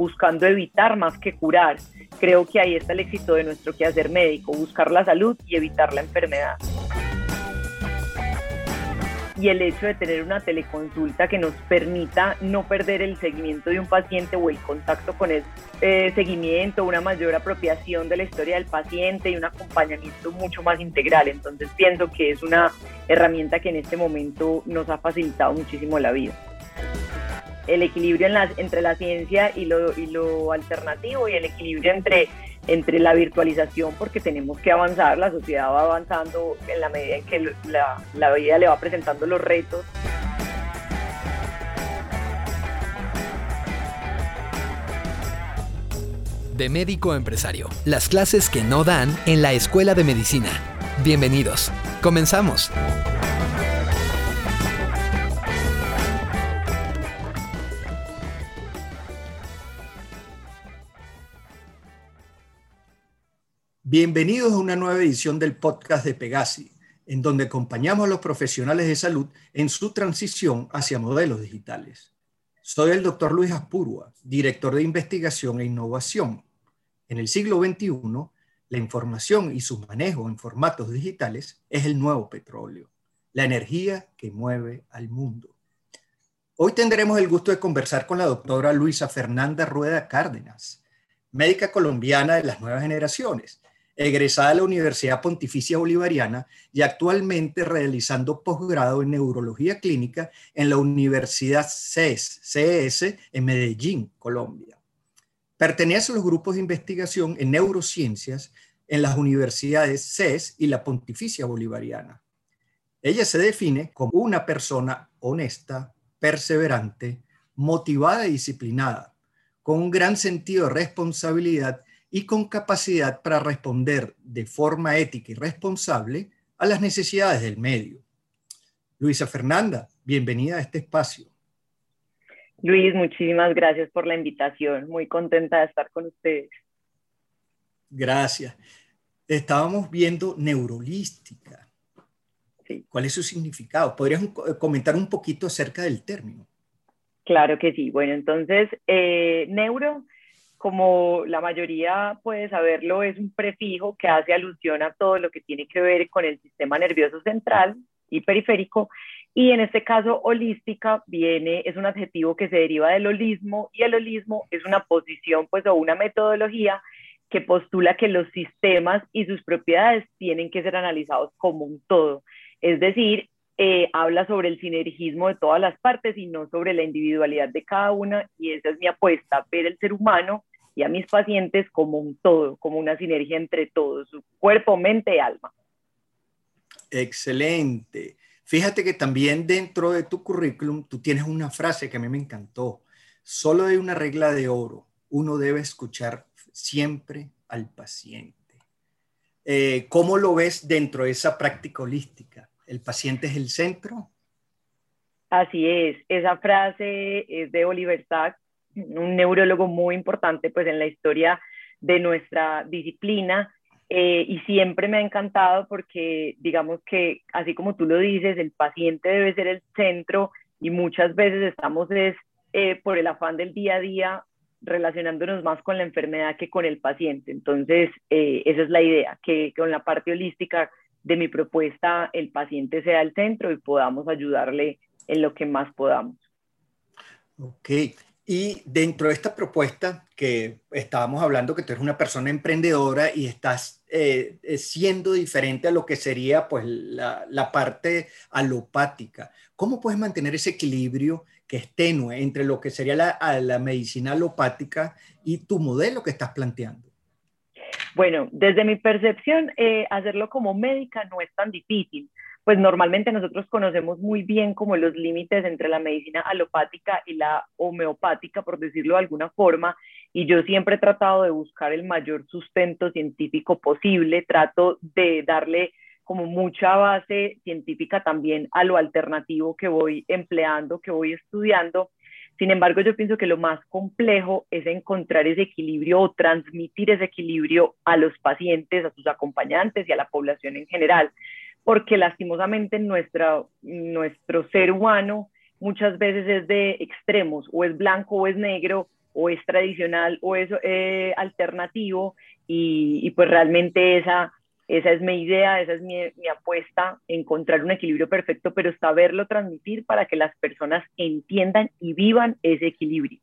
buscando evitar más que curar. Creo que ahí está el éxito de nuestro quehacer médico, buscar la salud y evitar la enfermedad y el hecho de tener una teleconsulta que nos permita no perder el seguimiento de un paciente o el contacto con el eh, seguimiento, una mayor apropiación de la historia del paciente y un acompañamiento mucho más integral. Entonces pienso que es una herramienta que en este momento nos ha facilitado muchísimo la vida. El equilibrio en entre la ciencia y lo, alternativo y el equilibrio entre la virtualización, porque tenemos que avanzar, la sociedad va avanzando en la medida en que la, vida le va presentando los retos. De médico empresario, las clases que no dan en la escuela de medicina. Bienvenidos. Comenzamos. Bienvenidos a una nueva edición del podcast de Pegasi, en donde acompañamos a los profesionales de salud en su transición hacia modelos digitales. Soy el doctor Luis Aspurua, director de investigación e innovación. En el siglo XXI, la información y su manejo en formatos digitales es el nuevo petróleo, la energía que mueve al mundo. Hoy tendremos el gusto de conversar con la doctora Luisa Fernanda Rueda Cárdenas, médica colombiana de las nuevas generaciones egresada de la Universidad Pontificia Bolivariana y actualmente realizando posgrado en neurología clínica en la Universidad CES, CES en Medellín, Colombia. Pertenece a los grupos de investigación en neurociencias en las universidades CES y la Pontificia Bolivariana. Ella se define como una persona honesta, perseverante, motivada y disciplinada, con un gran sentido de responsabilidad y con capacidad para responder de forma ética y responsable a las necesidades del medio. Luisa Fernanda, bienvenida a este espacio. Luis, muchísimas gracias por la invitación. Muy contenta de estar con ustedes. Gracias. Estábamos viendo neurolística. ¿Cuál es su significado? ¿Podrías comentar un poquito acerca del término? Claro que sí. Bueno, entonces, eh, neuro como la mayoría puede saberlo, es un prefijo que hace alusión a todo lo que tiene que ver con el sistema nervioso central y periférico. Y en este caso, holística viene, es un adjetivo que se deriva del holismo y el holismo es una posición pues o una metodología que postula que los sistemas y sus propiedades tienen que ser analizados como un todo. Es decir, eh, habla sobre el sinergismo de todas las partes y no sobre la individualidad de cada una y esa es mi apuesta, ver el ser humano y a mis pacientes como un todo, como una sinergia entre todos, cuerpo, mente y alma. Excelente. Fíjate que también dentro de tu currículum tú tienes una frase que a mí me encantó. Solo hay una regla de oro. Uno debe escuchar siempre al paciente. Eh, ¿Cómo lo ves dentro de esa práctica holística? ¿El paciente es el centro? Así es. Esa frase es de Oliver Sacks un neurólogo muy importante pues en la historia de nuestra disciplina eh, y siempre me ha encantado porque digamos que así como tú lo dices, el paciente debe ser el centro y muchas veces estamos eh, por el afán del día a día relacionándonos más con la enfermedad que con el paciente. Entonces, eh, esa es la idea, que con la parte holística de mi propuesta el paciente sea el centro y podamos ayudarle en lo que más podamos. Ok, y dentro de esta propuesta que estábamos hablando, que tú eres una persona emprendedora y estás eh, eh, siendo diferente a lo que sería pues la, parte alopática, ¿cómo puedes mantener ese equilibrio que es tenue entre lo que sería la, la medicina alopática y tu modelo que estás planteando? Bueno, desde mi percepción, eh, hacerlo como médica no es tan difícil pues normalmente nosotros conocemos muy bien como los límites entre la medicina alopática y la homeopática, por decirlo de alguna forma, y yo siempre he tratado de buscar el mayor sustento científico posible, trato de darle como mucha base científica también a lo alternativo que voy empleando, que voy estudiando. Sin embargo, yo pienso que lo más complejo es encontrar ese equilibrio o transmitir ese equilibrio a los pacientes, a sus acompañantes y a la población en general porque lastimosamente nuestra, nuestro ser humano muchas veces es de extremos, o es blanco o es negro, o es tradicional o es eh, alternativo y, y, pues realmente esa, esa es mi idea, esa es mi, mi, apuesta, encontrar un equilibrio perfecto, pero saberlo transmitir para que las personas entiendan y vivan ese equilibrio.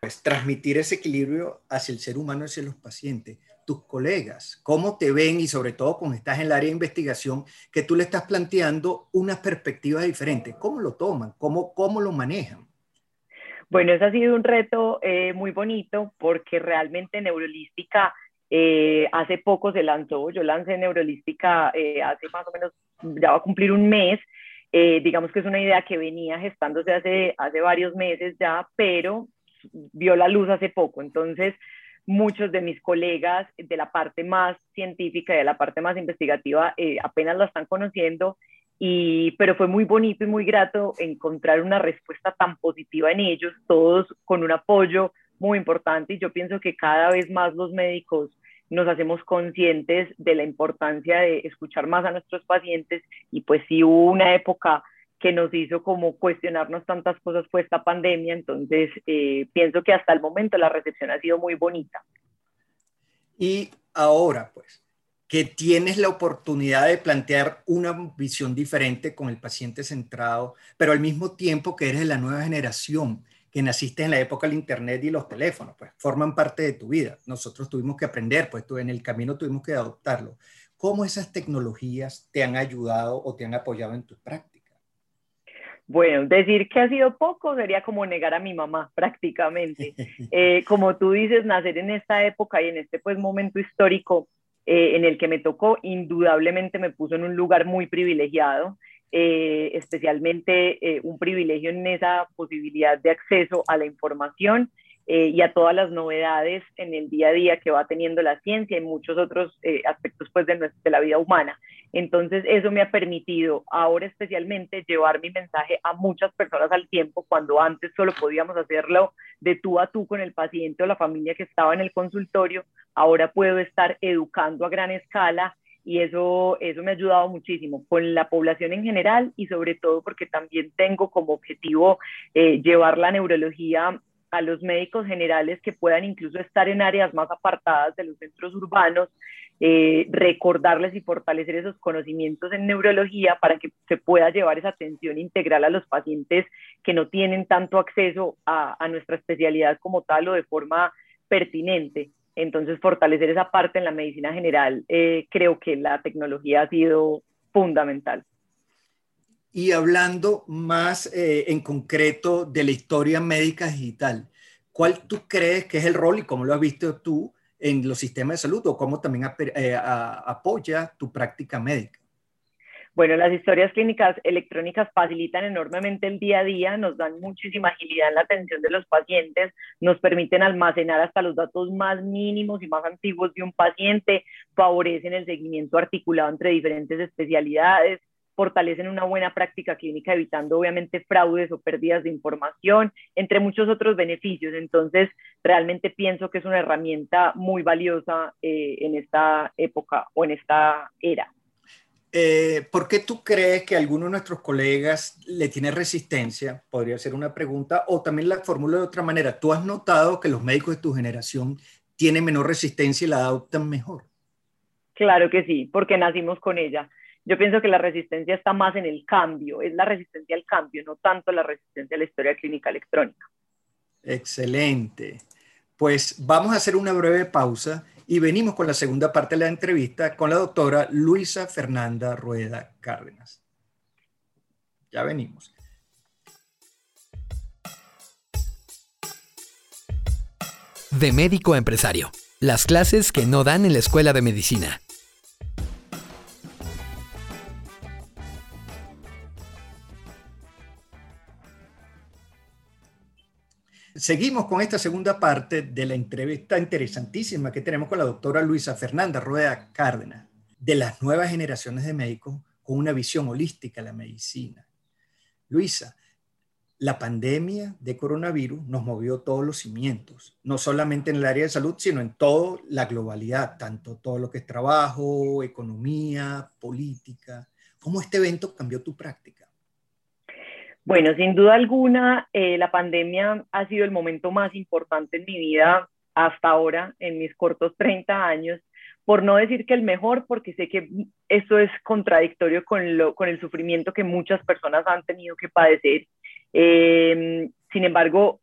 Pues transmitir ese equilibrio hacia el ser humano, hacia los pacientes tus colegas? ¿Cómo te ven y sobre todo cuando estás en el área de investigación que tú le estás planteando unas perspectivas diferentes? ¿Cómo lo toman? ¿Cómo, cómo lo manejan? Bueno, eso ha sido un reto eh, muy bonito porque realmente Neurolística eh, hace poco se lanzó, yo lancé Neurolística eh, hace más o menos, ya va a cumplir un mes, eh, digamos que es una idea que venía gestándose hace, hace varios meses ya, pero vio la luz hace poco. Entonces, muchos de mis colegas de la parte más científica y de la parte más investigativa eh, apenas la están conociendo, y, pero fue muy bonito y muy grato encontrar una respuesta tan positiva en ellos, todos con un apoyo muy importante y yo pienso que cada vez más los médicos nos hacemos conscientes de la importancia de escuchar más a nuestros pacientes y pues sí hubo una época que nos hizo como cuestionarnos tantas cosas fue esta pandemia, entonces eh, pienso que hasta el momento la recepción ha sido muy bonita. Y ahora, pues, que tienes la oportunidad de plantear una visión diferente con el paciente centrado, pero al mismo tiempo que eres de la nueva generación, que naciste en la época del Internet y los teléfonos, pues forman parte de tu vida. Nosotros tuvimos que aprender, pues tú en el camino tuvimos que adoptarlo. ¿Cómo esas tecnologías te han ayudado o te han apoyado en tus prácticas? Bueno, decir que ha sido poco sería como negar a mi mamá prácticamente. Eh, como tú dices, nacer en esta época y en este pues momento histórico eh, en el que me tocó, indudablemente me puso en un lugar muy privilegiado, eh, especialmente un privilegio en esa posibilidad de acceso a la información eh, y a todas las novedades en el día a día que va teniendo la ciencia y muchos otros eh, aspectos pues de, nuestra, de la vida humana. Entonces eso me ha permitido ahora especialmente llevar mi mensaje a muchas personas al tiempo cuando antes solo podíamos hacerlo de tú a tú con el paciente o la familia que estaba en el consultorio, ahora puedo estar educando a gran escala y eso, eso me ha ayudado muchísimo con la población en general y sobre todo porque también tengo como objetivo eh, llevar la neurología a los médicos generales que puedan incluso estar en áreas más apartadas de los centros urbanos, eh, recordarles y fortalecer esos conocimientos en neurología para que se pueda llevar esa atención integral a los pacientes que no tienen tanto acceso a, nuestra especialidad como tal o de forma pertinente. Entonces, fortalecer esa parte en la medicina general, eh, creo que la tecnología ha sido fundamental. Y hablando más eh, en concreto de la historia médica digital, ¿cuál tú crees que es el rol y cómo lo has visto tú en los sistemas de salud o cómo también eh, apoya tu práctica médica? Bueno, las historias clínicas electrónicas facilitan enormemente el día a día, nos dan muchísima agilidad en la atención de los pacientes, nos permiten almacenar hasta los datos más mínimos y más antiguos de un paciente, favorecen el seguimiento articulado entre diferentes especialidades, fortalecen una buena práctica clínica, evitando obviamente fraudes o pérdidas de información, entre muchos otros beneficios. Entonces, realmente pienso que es una herramienta muy valiosa eh, en esta época o en esta era. Eh, ¿Por qué tú crees que alguno de nuestros colegas le tiene resistencia? Podría ser una pregunta, o también la fórmula de otra manera. ¿Tú has notado que los médicos de tu generación tienen menor resistencia y la adoptan mejor? Claro que sí, porque nacimos con ella. Yo pienso que la resistencia está más en el cambio, es la resistencia al cambio, no tanto la resistencia a la historia clínica electrónica. Excelente. Pues vamos a hacer una breve pausa y venimos con la segunda parte de la entrevista con la doctora Luisa Fernanda Rueda Cárdenas. Ya venimos. De médico a empresario. Las clases que no dan en la escuela de medicina. Seguimos con esta segunda parte de la entrevista interesantísima que tenemos con la doctora Luisa Fernanda Rueda Cárdenas, de las nuevas generaciones de médicos con una visión holística de la medicina. Luisa, la pandemia de coronavirus nos movió todos los cimientos, no solamente en el área de salud, sino en toda la globalidad, tanto todo lo que es trabajo, economía, política. ¿Cómo este evento cambió tu práctica? Bueno, sin duda alguna, eh, la pandemia ha sido el momento más importante en mi vida hasta ahora, en mis cortos 30 años, por no decir que el mejor, porque sé que eso es contradictorio con, lo, con el sufrimiento que muchas personas han tenido que padecer. Eh, sin embargo,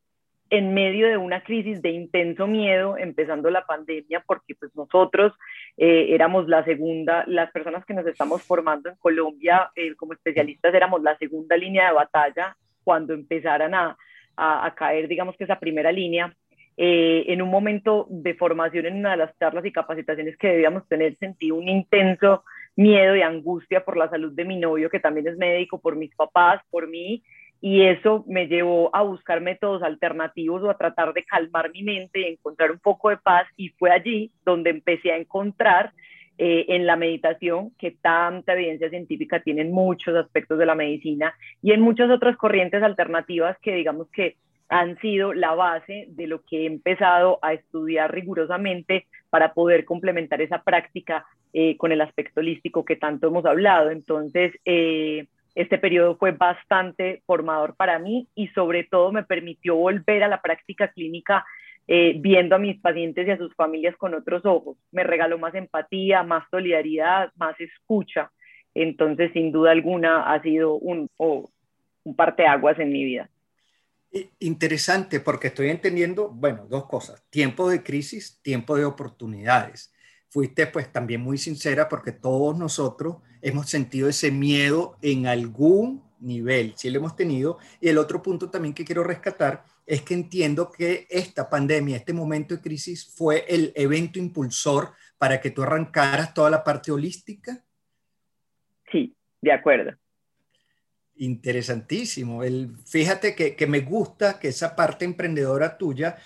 en medio de una crisis de intenso miedo, empezando la pandemia, porque pues nosotros eh, éramos la segunda, las personas que nos estamos formando en Colombia eh, como especialistas éramos la segunda línea de batalla cuando empezaran a, a, caer, digamos que esa primera línea. Eh, en un momento de formación en una de las charlas y capacitaciones que debíamos tener, sentí un intenso miedo y angustia por la salud de mi novio, que también es médico, por mis papás, por mí, y eso me llevó a buscar métodos alternativos o a tratar de calmar mi mente y encontrar un poco de paz y fue allí donde empecé a encontrar eh, en la meditación que tanta evidencia científica tiene en muchos aspectos de la medicina y en muchas otras corrientes alternativas que digamos que han sido la base de lo que he empezado a estudiar rigurosamente para poder complementar esa práctica eh, con el aspecto holístico que tanto hemos hablado. Entonces, eh, este periodo fue bastante formador para mí y sobre todo me permitió volver a la práctica clínica eh, viendo a mis pacientes y a sus familias con otros ojos. Me regaló más empatía, más solidaridad, más escucha. Entonces, sin duda alguna, ha sido un, oh, un parteaguas en mi vida. Interesante, porque estoy entendiendo, bueno, dos cosas, tiempo de crisis, tiempo de oportunidades fuiste pues también muy sincera porque todos nosotros hemos sentido ese miedo en algún nivel, sí lo hemos tenido. Y el otro punto también que quiero rescatar es que entiendo que esta pandemia, este momento de crisis fue el evento impulsor para que tú arrancaras toda la parte holística. Sí, de acuerdo. Interesantísimo. El, fíjate que, que me gusta que esa parte emprendedora tuya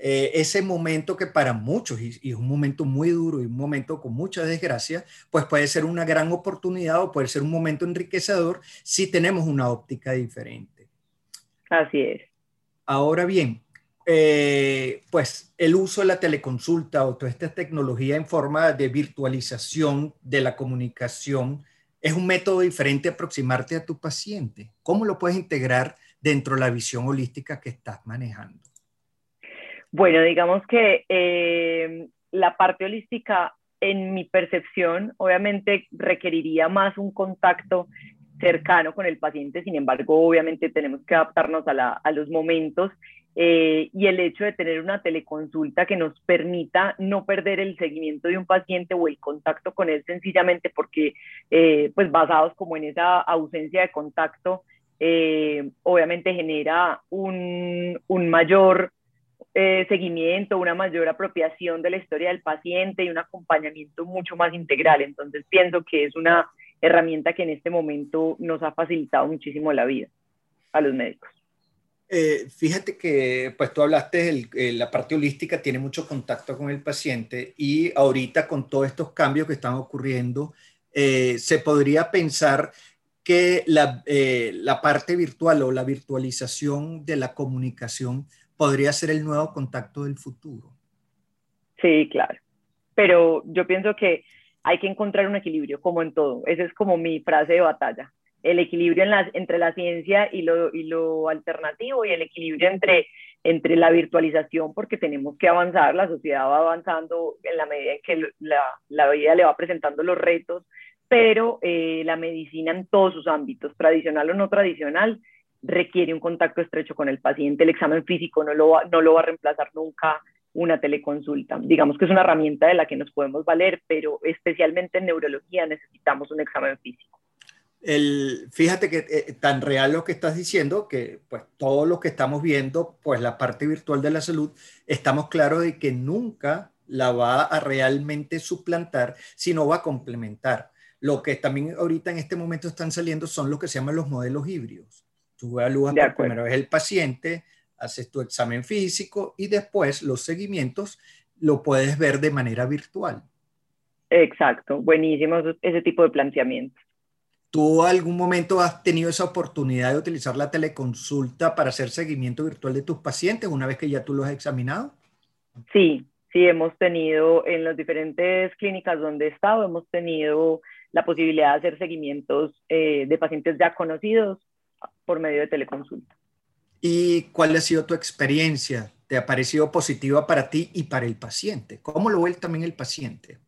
eh, ese momento que para muchos, y, es un momento muy duro y un momento con mucha desgracia, pues puede ser una gran oportunidad o puede ser un momento enriquecedor si tenemos una óptica diferente. Así es. Ahora bien, eh, pues el uso de la teleconsulta o toda esta tecnología en forma de virtualización de la comunicación es un método diferente de aproximarte a tu paciente. ¿Cómo lo puedes integrar dentro de la visión holística que estás manejando? Bueno, digamos que eh, la parte holística, en mi percepción, obviamente requeriría más un contacto cercano con el paciente, sin embargo, obviamente tenemos que adaptarnos a, los momentos eh, y el hecho de tener una teleconsulta que nos permita no perder el seguimiento de un paciente o el contacto con él sencillamente porque, eh, pues basados como en esa ausencia de contacto, obviamente genera un, un mayor eh, seguimiento, una mayor apropiación de la historia del paciente y un acompañamiento mucho más integral. Entonces pienso que es una herramienta que en este momento nos ha facilitado muchísimo la vida a los médicos. Eh, fíjate que pues tú hablaste, de la parte holística tiene mucho contacto con el paciente y ahorita con todos estos cambios que están ocurriendo, eh, se podría pensar que la, la, parte virtual o la virtualización de la comunicación podría ser el nuevo contacto del futuro. Sí, claro. Pero yo pienso que hay que encontrar un equilibrio, como en todo. Esa es como mi frase de batalla. El equilibrio en entre la ciencia y lo, alternativo y el equilibrio entre, la virtualización, porque tenemos que avanzar, la sociedad va avanzando en la medida en que la, la vida le va presentando los retos, pero eh, la medicina en todos sus ámbitos, tradicional o no tradicional, requiere un contacto estrecho con el paciente. El examen físico no lo va, no lo va a reemplazar nunca una teleconsulta. Digamos que es una herramienta de la que nos podemos valer, pero especialmente en neurología necesitamos un examen físico. El, fíjate que eh, tan real lo que estás diciendo, que pues todo lo que estamos viendo, pues la parte virtual de la salud, estamos claros de que nunca la va a realmente suplantar, sino va a complementar. Lo que también ahorita en este momento están saliendo son lo que se llaman los modelos híbridos Tú evalúas por primera vez el paciente, haces tu examen físico y después los seguimientos lo puedes ver de manera virtual. Exacto, buenísimo ese tipo de planteamiento. ¿Tú algún momento has tenido esa oportunidad de utilizar la teleconsulta para hacer seguimiento virtual de tus pacientes una vez que ya tú los has examinado? Sí, sí, hemos tenido en las diferentes clínicas donde he estado, hemos tenido la posibilidad de hacer seguimientos eh, de pacientes ya conocidos por medio de teleconsulta. ¿Y cuál ha sido tu experiencia? ¿Te ha parecido positiva para ti y para el paciente? ¿Cómo lo ve también el paciente?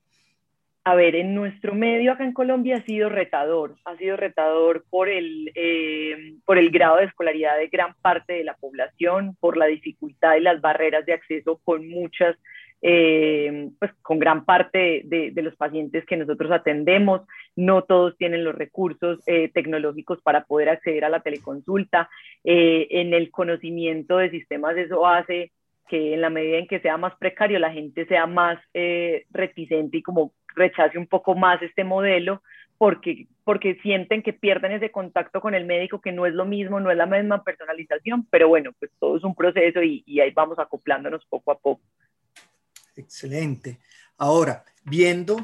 A ver, en nuestro medio acá en Colombia ha sido retador, ha sido retador por el, eh, por el grado de escolaridad de gran parte de la población, por la dificultad y las barreras de acceso con muchas, eh, pues con gran parte de, de, los pacientes que nosotros atendemos. No todos tienen los recursos eh, tecnológicos para poder acceder a la teleconsulta. en el conocimiento de sistemas eso hace que en la medida en que sea más precario la gente sea más reticente y como rechace un poco más este modelo porque, porque sienten que pierden ese contacto con el médico, que no es lo mismo, no es la misma personalización, pero bueno, pues todo es un proceso y, y ahí vamos acoplándonos poco a poco. Excelente. Ahora, viendo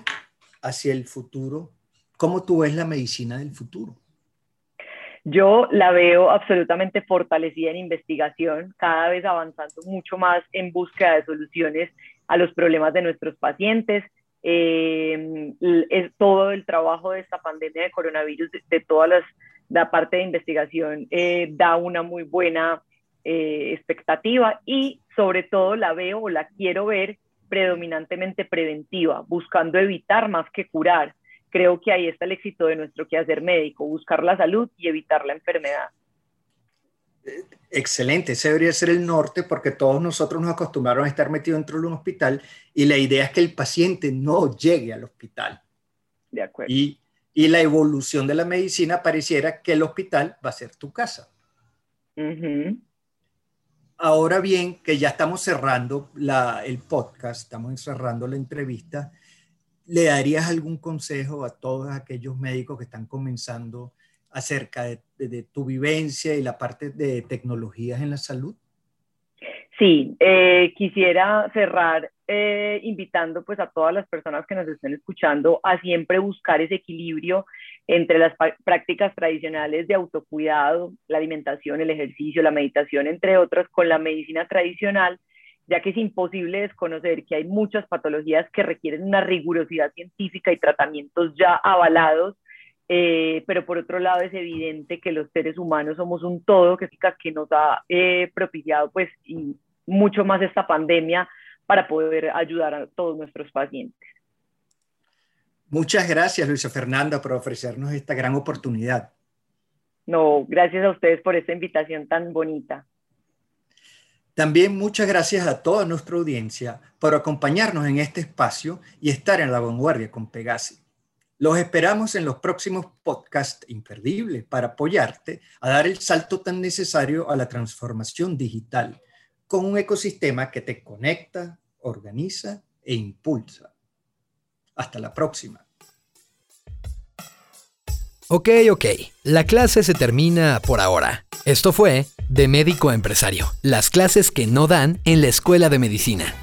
hacia el futuro, ¿cómo tú ves la medicina del futuro? Yo la veo absolutamente fortalecida en investigación, cada vez avanzando mucho más en búsqueda de soluciones a los problemas de nuestros pacientes. Eh, es todo el trabajo de esta pandemia de coronavirus, de, toda las, la parte de investigación, eh, da una muy buena eh, expectativa y sobre todo la veo o la quiero ver predominantemente preventiva, buscando evitar más que curar. Creo que ahí está el éxito de nuestro quehacer médico, buscar la salud y evitar la enfermedad. Excelente, ese debería ser el norte porque todos nosotros nos acostumbraron a estar metidos dentro de un hospital y la idea es que el paciente no llegue al hospital. De acuerdo. Y, y la evolución de la medicina pareciera que el hospital va a ser tu casa. Ahora bien, que ya estamos cerrando el podcast, estamos cerrando la entrevista, ¿le darías algún consejo a todos aquellos médicos que están comenzando acerca de, tu vivencia y la parte de tecnologías en la salud? Sí, eh, quisiera cerrar eh, invitando pues a todas las personas que nos estén escuchando a siempre buscar ese equilibrio entre las prácticas tradicionales de autocuidado, la alimentación, el ejercicio, la meditación, entre otras, con la medicina tradicional, ya que es imposible desconocer que hay muchas patologías que requieren una rigurosidad científica y tratamientos ya avalados eh, pero por otro lado es evidente que los seres humanos somos un todo que, que nos ha eh, propiciado pues y mucho más esta pandemia para poder ayudar a todos nuestros pacientes. Muchas gracias, Luisa Fernanda, por ofrecernos esta gran oportunidad. No, gracias a ustedes por esta invitación tan bonita. También muchas gracias a toda nuestra audiencia por acompañarnos en este espacio y estar en la vanguardia con Pegasi. Los esperamos en los próximos podcasts imperdibles para apoyarte a dar el salto tan necesario a la transformación digital con un ecosistema que te conecta, organiza e impulsa. Hasta la próxima. Ok, ok, la clase se termina por ahora. Esto fue De Médico a Empresario, las clases que no dan en la Escuela de Medicina.